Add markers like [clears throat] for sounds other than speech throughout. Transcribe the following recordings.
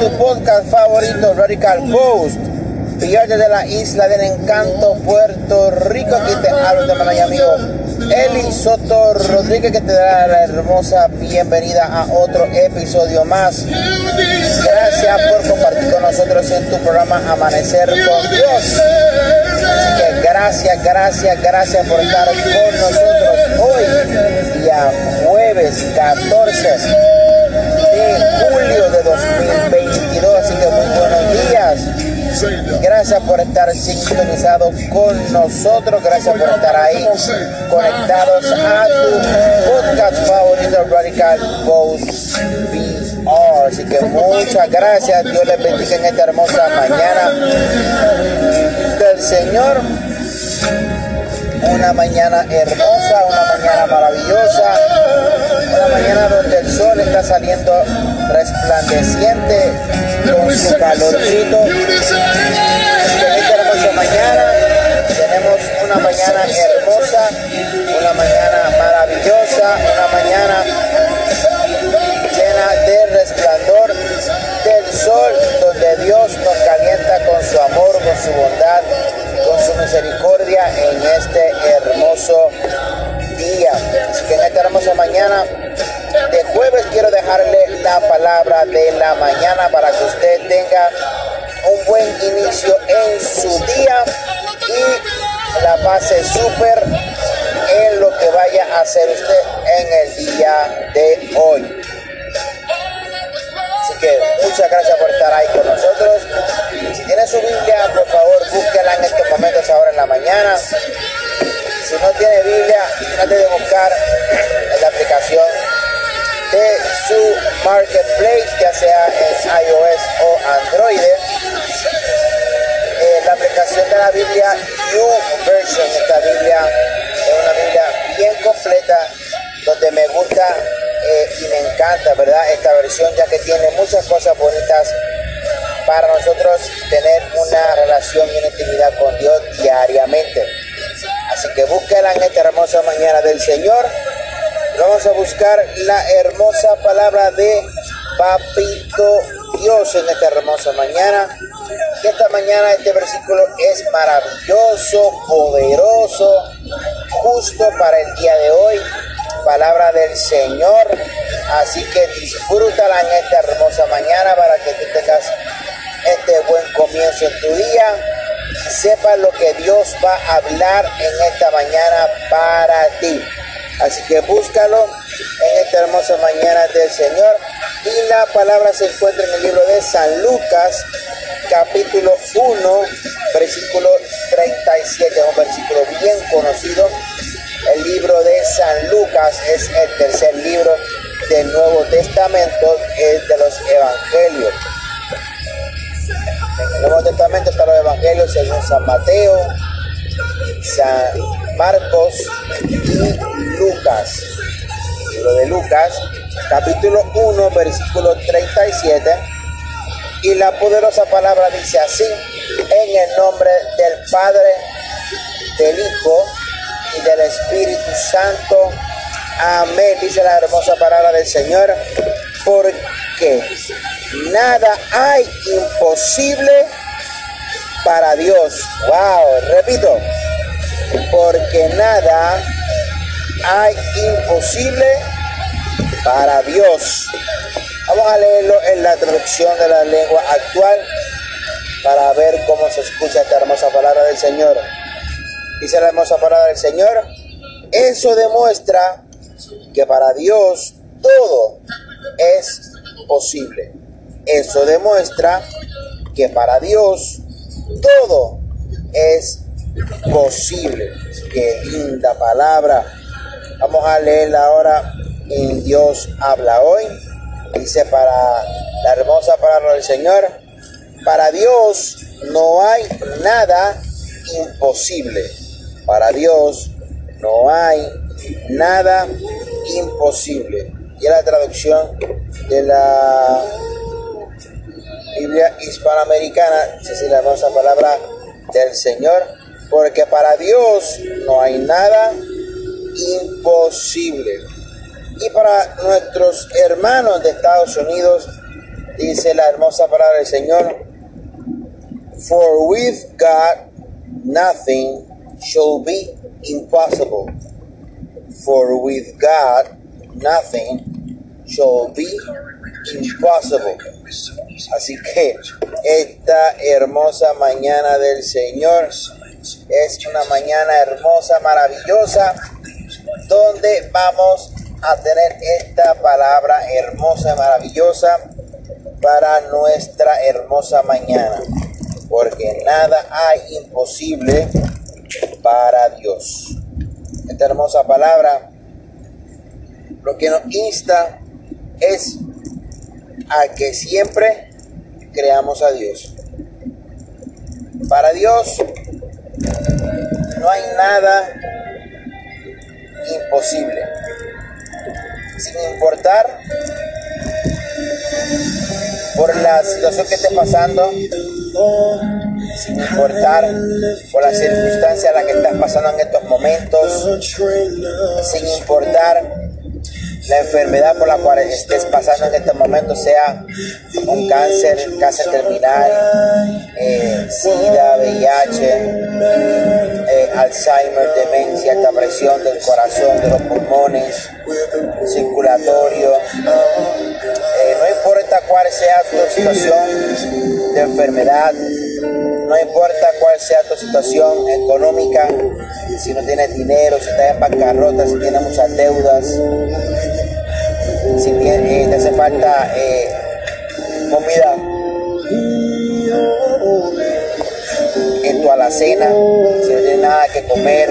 tu podcast favorito Radical Post. Pierde de la isla del encanto, Puerto Rico. Aquí te hablo de amigo Eli Soto Rodríguez que te da la hermosa bienvenida a otro episodio más. Gracias por compartir con nosotros en tu programa Amanecer con Dios. Así que gracias, gracias, gracias por estar con nosotros hoy, día jueves 14 Gracias por estar sintonizados con nosotros. Gracias por estar ahí conectados a tu podcast favorito Radical Ghost VR. Así que muchas gracias. Dios les bendiga en esta hermosa mañana del Señor. Una mañana hermosa, una mañana maravillosa, una mañana donde el sol está saliendo resplandeciente con su calorcito. Tenemos una mañana hermosa, una mañana maravillosa, una mañana llena de resplandor del sol, donde Dios nos calienta con su amor, con su bondad, misericordia en este hermoso día. Así que en esta hermosa mañana de jueves quiero dejarle la palabra de la mañana para que usted tenga un buen inicio en su día y la pase súper en lo que vaya a hacer usted en el día de hoy. Así que muchas gracias por estar ahí con nosotros. Si tiene su Biblia, por favor, búsquela en estos momentos ahora en la mañana. Si no tiene Biblia, trate de buscar en la aplicación de su marketplace, ya sea en iOS o Android. Eh, la aplicación de la Biblia New Version, esta Biblia es una Biblia bien completa, donde me gusta eh, y me encanta, ¿verdad? Esta versión, ya que tiene muchas cosas bonitas para nosotros tener una relación y una intimidad con Dios diariamente. Así que búsquela en esta hermosa mañana del Señor. Vamos a buscar la hermosa palabra de Papito Dios en esta hermosa mañana. Y esta mañana este versículo es maravilloso, poderoso, justo para el día de hoy. Palabra del Señor. Así que disfrútala en esta hermosa mañana para que tú tengas este buen comienzo en tu día. Sepa lo que Dios va a hablar en esta mañana para ti. Así que búscalo en esta hermosa mañana del Señor. Y la palabra se encuentra en el libro de San Lucas, capítulo 1, versículo 37. Un versículo bien conocido. El libro de San Lucas es el tercer libro del Nuevo Testamento, es de los Evangelios. El Nuevo Testamento están los Evangelios según San Mateo, San Marcos y Lucas. Libro de Lucas, capítulo 1, versículo 37. Y la poderosa palabra dice así, en el nombre del Padre, del Hijo y del Espíritu Santo. Amén. Dice la hermosa palabra del Señor. Porque nada hay imposible para Dios. Wow, repito. Porque nada hay imposible para Dios. Vamos a leerlo en la traducción de la lengua actual para ver cómo se escucha esta hermosa palabra del Señor. Dice la hermosa palabra del Señor. Eso demuestra que para Dios todo es posible. Eso demuestra que para Dios todo es posible. Qué linda palabra. Vamos a leerla ahora en Dios habla hoy. Dice para la hermosa palabra del Señor. Para Dios no hay nada imposible. Para Dios no hay nada imposible. Y es la traducción de la Biblia hispanoamericana, dice la hermosa palabra del Señor, porque para Dios no hay nada imposible. Y para nuestros hermanos de Estados Unidos, dice la hermosa palabra del Señor, For with God nothing shall be impossible. For with God nothing shall be impossible. Así que esta hermosa mañana del Señor es una mañana hermosa, maravillosa, donde vamos a tener esta palabra hermosa, maravillosa para nuestra hermosa mañana. Porque nada hay imposible para Dios. Esta hermosa palabra lo que nos insta es a que siempre creamos a Dios. Para Dios no hay nada imposible. Sin importar por la situación que esté pasando, sin importar por la circunstancia en la que estás pasando en estos momentos, sin importar la enfermedad por la cual estés pasando en este momento, sea un cáncer, cáncer terminal, eh, SIDA, VIH, eh, Alzheimer, demencia, alta presión del corazón, de los pulmones, circulatorio. Eh, no importa cuál sea tu situación de enfermedad, no importa cuál sea tu situación económica, si no tienes dinero, si estás en bancarrota, si tienes muchas deudas, si eh, te hace falta eh, comida. En tu alacena, si no tienes nada que comer,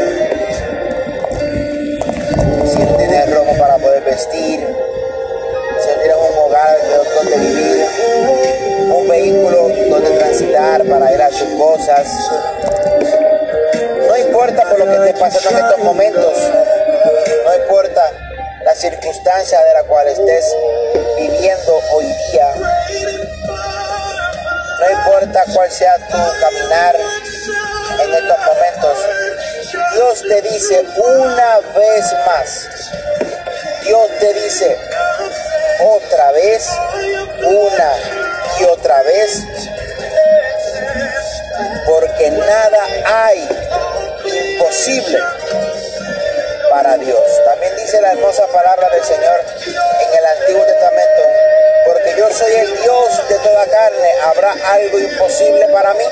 sea tu caminar en estos momentos. Dios te dice una vez más. Dios te dice otra vez, una y otra vez. Porque nada hay imposible para Dios. También dice la hermosa palabra del Señor en el Antiguo Testamento, soy el Dios de toda carne, ¿habrá algo imposible para mí?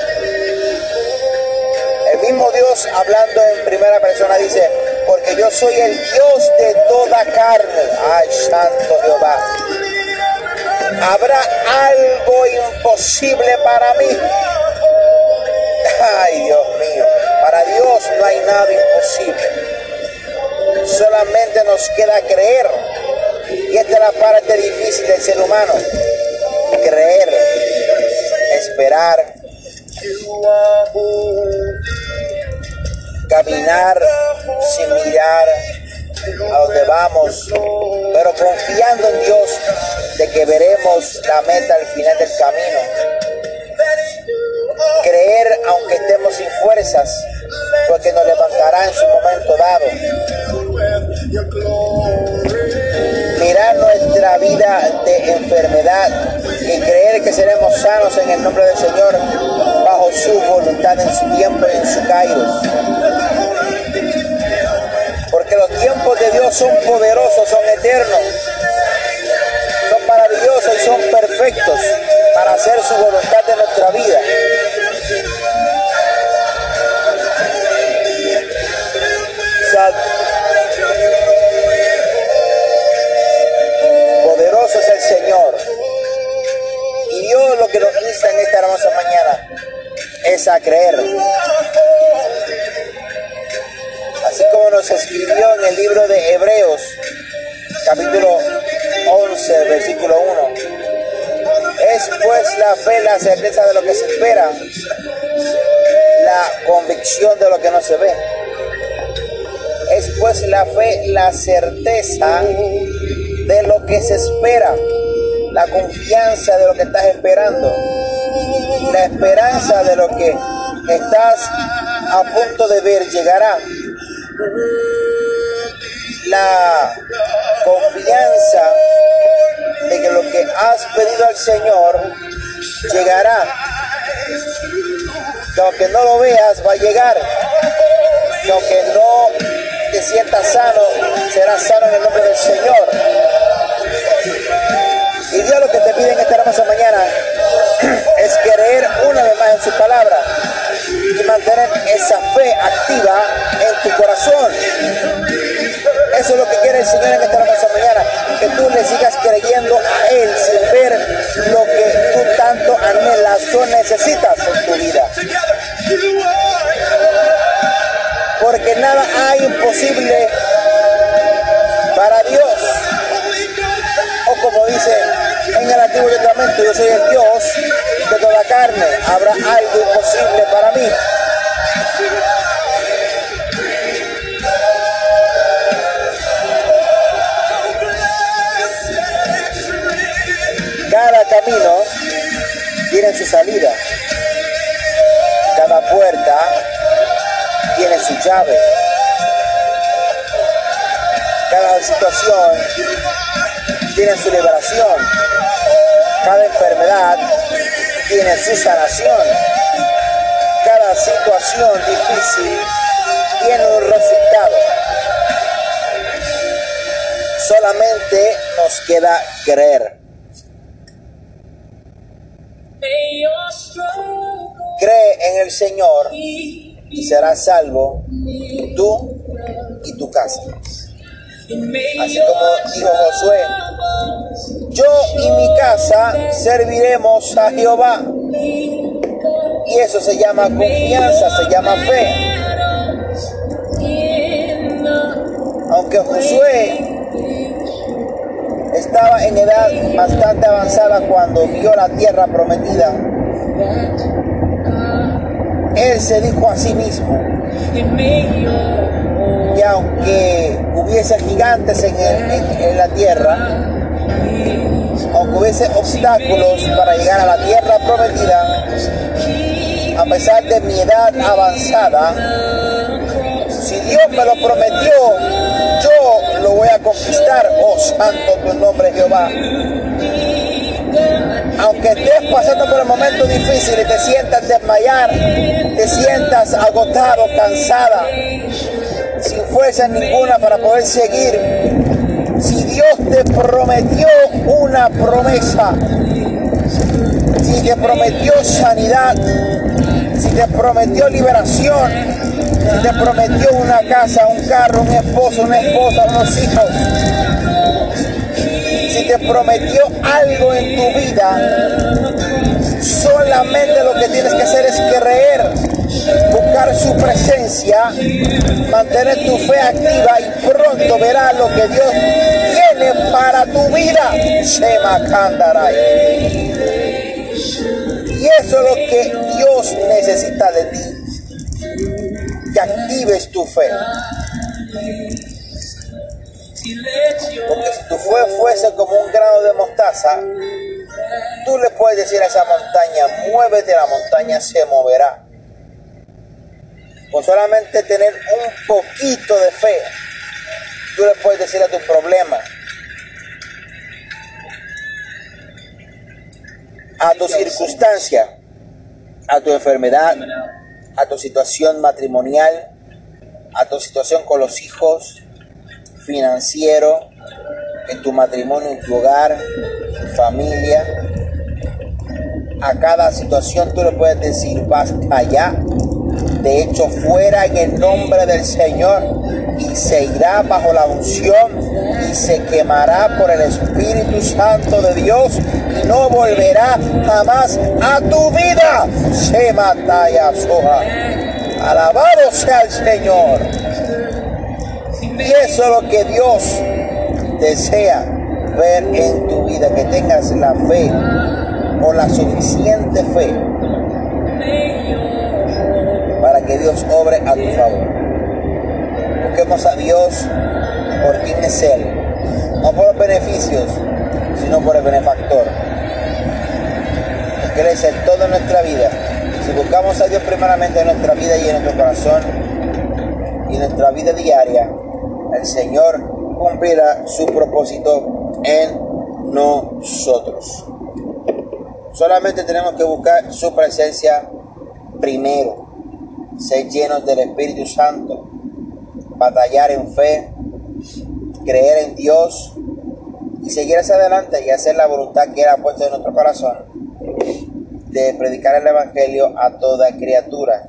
El mismo Dios hablando en primera persona dice, porque yo soy el Dios de toda carne. Ay, santo Jehová. ¿Habrá algo imposible para mí? Ay, Dios mío, para Dios no hay nada imposible. Solamente nos queda creer. Y esta es la parte difícil del ser humano. Creer, esperar, caminar sin mirar a donde vamos, pero confiando en Dios de que veremos la meta al final del camino. Creer aunque estemos sin fuerzas, porque nos levantará en su momento dado. Nuestra vida de enfermedad y creer que seremos sanos en el nombre del Señor bajo su voluntad en su tiempo y en su kairos. Porque los tiempos de Dios son poderosos, son eternos, son maravillosos y son perfectos para hacer su voluntad de nuestra vida. Lo que nos insta en esta hermosa mañana es a creer. Así como nos escribió en el libro de Hebreos, capítulo 11, versículo 1. Es pues la fe la certeza de lo que se espera, la convicción de lo que no se ve es pues la fe, la certeza de lo que se espera, la confianza de lo que estás esperando, la esperanza de lo que estás a punto de ver llegará, la confianza de que lo que has pedido al Señor llegará. Que aunque no lo veas, va a llegar. Que no te sientas sano, serás sano en el nombre del Señor. Y Dios lo que te pide en esta hermosa mañana [clears throat] es creer una vez más en su palabra y mantener esa fe activa en tu corazón. Eso es lo que quiere el Señor en esta hermosa mañana, que tú le sigas creyendo a Él sin ver lo que tú tanto anhelas o necesitas en tu vida. Porque nada hay imposible para Dios. O como dice Antiguo Testamento, yo soy el Dios de toda carne. Habrá algo imposible para mí. Cada camino tiene su salida. Cada puerta tiene su llave. Cada situación tiene su liberación. Cada enfermedad tiene su sanación. Cada situación difícil tiene un resultado. Solamente nos queda creer. Cree en el Señor y serás salvo Así como dijo Josué, yo y mi casa serviremos a Jehová. Y eso se llama confianza, se llama fe. Aunque Josué estaba en edad bastante avanzada cuando vio la tierra prometida, él se dijo a sí mismo que aunque hubiese gigantes en, el, la tierra, aunque hubiese obstáculos para llegar a la tierra prometida, a pesar de mi edad avanzada, si Dios me lo prometió, yo lo voy a conquistar, oh santo tu nombre Jehová. Aunque estés pasando por un momento difícil y te sientas desmayar, te sientas agotado, cansada, sin fuerza ninguna para poder seguir, si Dios te prometió una promesa, si te prometió sanidad, si te prometió liberación, si te prometió una casa, un carro, un esposo, una esposa, unos hijos, si te prometió algo en tu vida, solamente lo que tienes que hacer es creer, buscar su presencia, mantener tu fe activa y pronto verás lo que Dios tiene para tu vida. Shema Kandaray. Y eso es lo que Dios necesita de ti. Que actives tu fe. Porque si tu fe fuese como un grano de mostaza, tú le puedes decir a esa montaña, muévete, la montaña se moverá. Con solamente tener un poquito de fe, tú le puedes decir a tu problema, a tu circunstancia, a tu enfermedad, a tu situación matrimonial, a tu situación con los hijos, financiero, en tu matrimonio, en tu hogar, familia. A cada situación tú le puedes decir, basta allá. De hecho, fuera en el nombre del Señor y se irá bajo la unción y se quemará por el Espíritu Santo de Dios y no volverá jamás a tu vida. Se mata soja. Alabado sea el Señor. Y eso es lo que Dios desea ver en tu vida, que tengas la fe o la suficiente fe que Dios obre a tu favor. Busquemos a Dios por quien es Él, no por los beneficios, sino por el benefactor. Él todo en nuestra vida. Si buscamos a Dios primeramente en nuestra vida y en nuestro corazón y en nuestra vida diaria, el Señor cumplirá su propósito en nosotros. Solamente tenemos que buscar su presencia primero, ser llenos del Espíritu Santo, batallar en fe, creer en Dios y seguir hacia adelante y hacer la voluntad que Él ha puesto en nuestro corazón de predicar el Evangelio a toda criatura.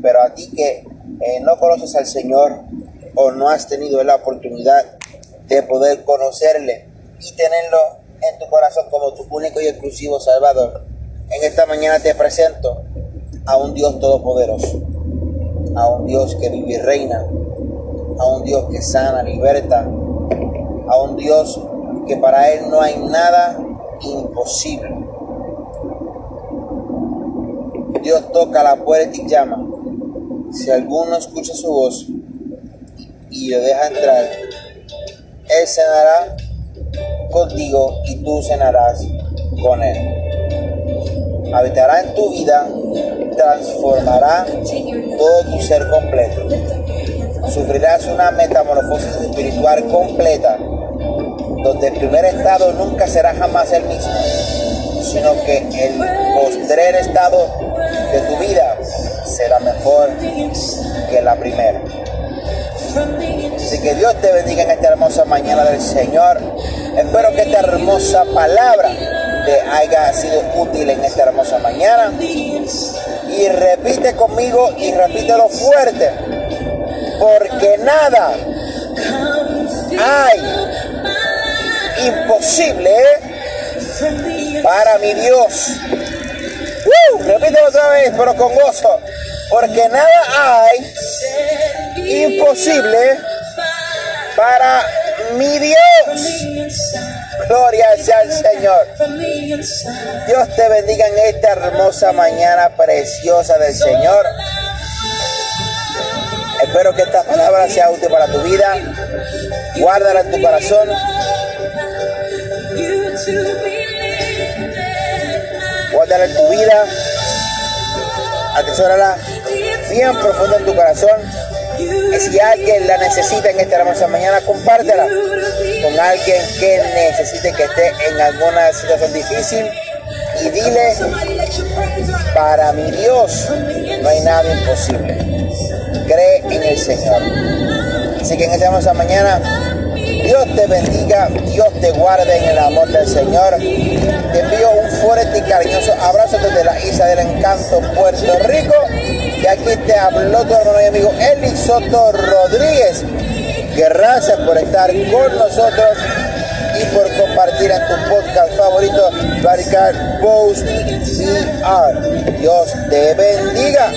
Pero a ti que eh, no conoces al Señor o no has tenido la oportunidad de poder conocerle y tenerlo en tu corazón como tu único y exclusivo Salvador, en esta mañana te presento a un Dios todopoderoso, a un Dios que vive y reina, a un Dios que sana, liberta, a un Dios que para Él no hay nada imposible. Dios toca la puerta y llama. Si alguno escucha su voz y le deja entrar, Él cenará contigo y tú cenarás con Él. Habitará en tu vida, transformará todo tu ser completo. Sufrirás una metamorfosis espiritual completa, donde el primer estado nunca será jamás el mismo, sino que el postrer estado de tu vida será mejor que la primera. Así que Dios te bendiga en esta hermosa mañana del Señor. Espero que esta hermosa palabra te haya sido útil en esta hermosa mañana. Y repite conmigo y repítelo fuerte. Porque nada hay imposible para mi Dios. Uh, otra vez, pero con gozo. Porque nada hay imposible para mi Dios. Gloria sea al Señor. Dios te bendiga en esta hermosa mañana preciosa del Señor. Espero que esta palabra sea útil para tu vida. Guárdala en tu corazón. Guárdala en tu vida. Atesórala bien profundo en tu corazón. Si alguien la necesita en esta hermosa mañana, compártela con alguien que necesite que esté en alguna situación difícil y dile, para mi Dios no hay nada imposible. Cree en el Señor. Así que en esta hermosa mañana, Dios te bendiga, Dios te guarde en el amor del Señor. Te envío un fuerte y cariñoso abrazo desde la isla del encanto, Puerto Rico. Y aquí te habló tu hermano y amigo Eli Soto Rodríguez. Gracias por estar con nosotros y por compartir en tu podcast favorito, Radical Post VR. Dios te bendiga.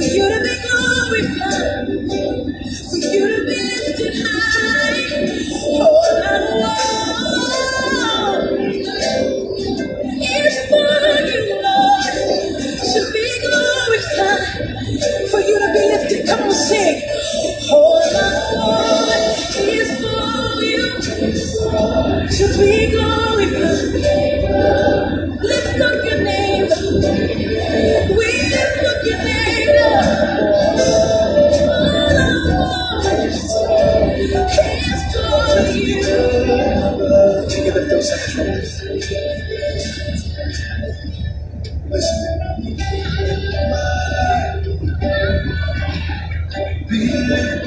you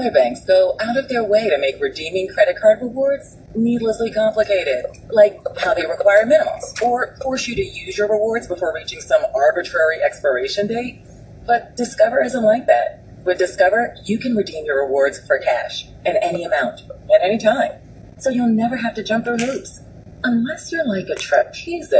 Other banks go out of their way to make redeeming credit card rewards needlessly complicated, like how they require minimums or force you to use your rewards before reaching some arbitrary expiration date. But Discover isn't like that. With Discover, you can redeem your rewards for cash in any amount at any time. So you'll never have to jump through hoops. Unless you're like a trapeze